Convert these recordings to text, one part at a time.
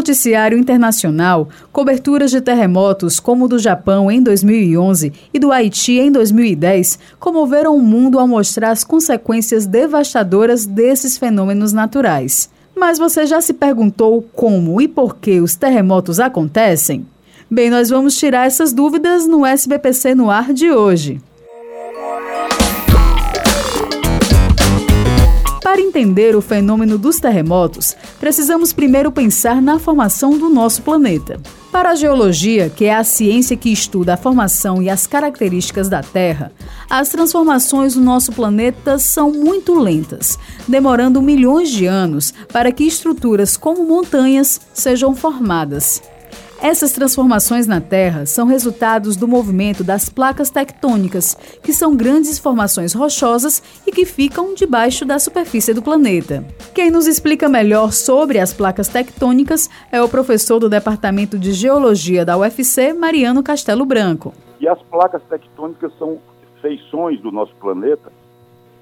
Noticiário internacional, coberturas de terremotos como o do Japão em 2011 e do Haiti em 2010 comoveram o mundo ao mostrar as consequências devastadoras desses fenômenos naturais. Mas você já se perguntou como e por que os terremotos acontecem? Bem, nós vamos tirar essas dúvidas no SBPC no ar de hoje. Entender o fenômeno dos terremotos, precisamos primeiro pensar na formação do nosso planeta. Para a geologia, que é a ciência que estuda a formação e as características da Terra, as transformações do nosso planeta são muito lentas, demorando milhões de anos para que estruturas como montanhas sejam formadas. Essas transformações na Terra são resultados do movimento das placas tectônicas, que são grandes formações rochosas e que ficam debaixo da superfície do planeta. Quem nos explica melhor sobre as placas tectônicas é o professor do Departamento de Geologia da UFC, Mariano Castelo Branco. E as placas tectônicas são feições do nosso planeta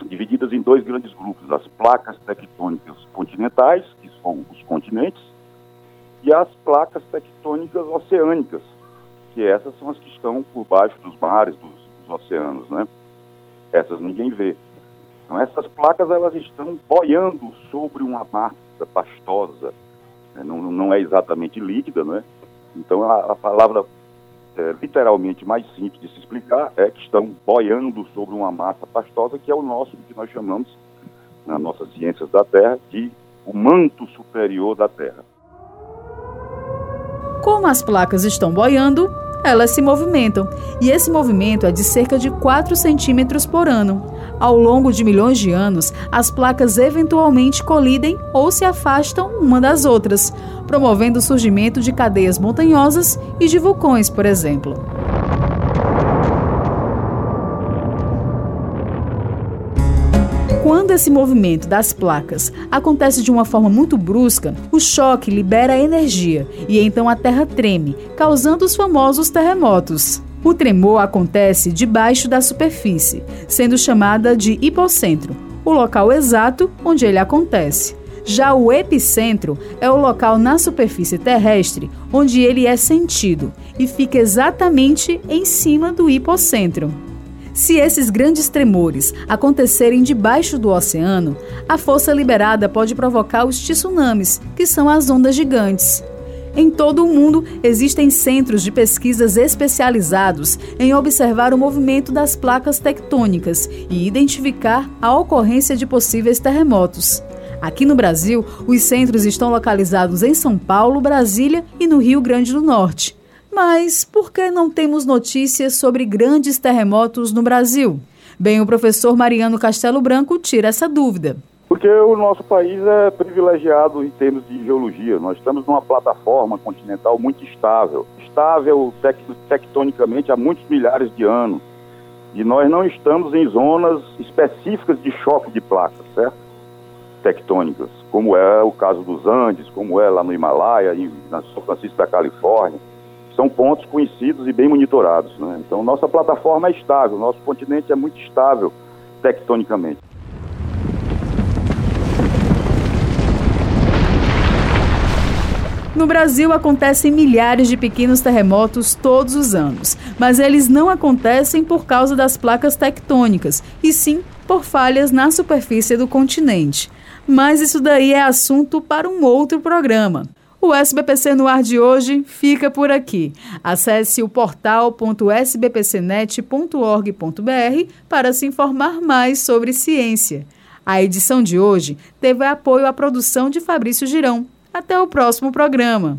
divididas em dois grandes grupos: as placas tectônicas continentais, que são os continentes, e as placas tectônicas oceânicas, que essas são as que estão por baixo dos mares, dos, dos oceanos, né? Essas ninguém vê. Então, essas placas elas estão boiando sobre uma massa pastosa, né? não, não é exatamente líquida, né? Então, a, a palavra é, literalmente mais simples de se explicar é que estão boiando sobre uma massa pastosa, que é o nosso, que nós chamamos, nas nossas ciências da Terra, de o manto superior da Terra. Como as placas estão boiando, elas se movimentam, e esse movimento é de cerca de 4 centímetros por ano. Ao longo de milhões de anos, as placas eventualmente colidem ou se afastam uma das outras, promovendo o surgimento de cadeias montanhosas e de vulcões, por exemplo. Quando esse movimento das placas acontece de uma forma muito brusca, o choque libera energia e então a Terra treme, causando os famosos terremotos. O tremor acontece debaixo da superfície, sendo chamada de hipocentro, o local exato onde ele acontece. Já o epicentro é o local na superfície terrestre onde ele é sentido e fica exatamente em cima do hipocentro. Se esses grandes tremores acontecerem debaixo do oceano, a força liberada pode provocar os tsunamis, que são as ondas gigantes. Em todo o mundo, existem centros de pesquisas especializados em observar o movimento das placas tectônicas e identificar a ocorrência de possíveis terremotos. Aqui no Brasil, os centros estão localizados em São Paulo, Brasília e no Rio Grande do Norte. Mas por que não temos notícias sobre grandes terremotos no Brasil? Bem, o professor Mariano Castelo Branco tira essa dúvida. Porque o nosso país é privilegiado em termos de geologia. Nós estamos numa plataforma continental muito estável, estável tectonicamente há muitos milhares de anos. E nós não estamos em zonas específicas de choque de placas, certo? Tectônicas, como é o caso dos Andes, como é lá no Himalaia, na São Francisco da Califórnia são pontos conhecidos e bem monitorados. Né? Então, nossa plataforma é estável, nosso continente é muito estável tectonicamente. No Brasil acontecem milhares de pequenos terremotos todos os anos, mas eles não acontecem por causa das placas tectônicas, e sim por falhas na superfície do continente. Mas isso daí é assunto para um outro programa. O SBPC no ar de hoje fica por aqui. Acesse o portal.sbpcnet.org.br para se informar mais sobre ciência. A edição de hoje teve apoio à produção de Fabrício Girão. Até o próximo programa.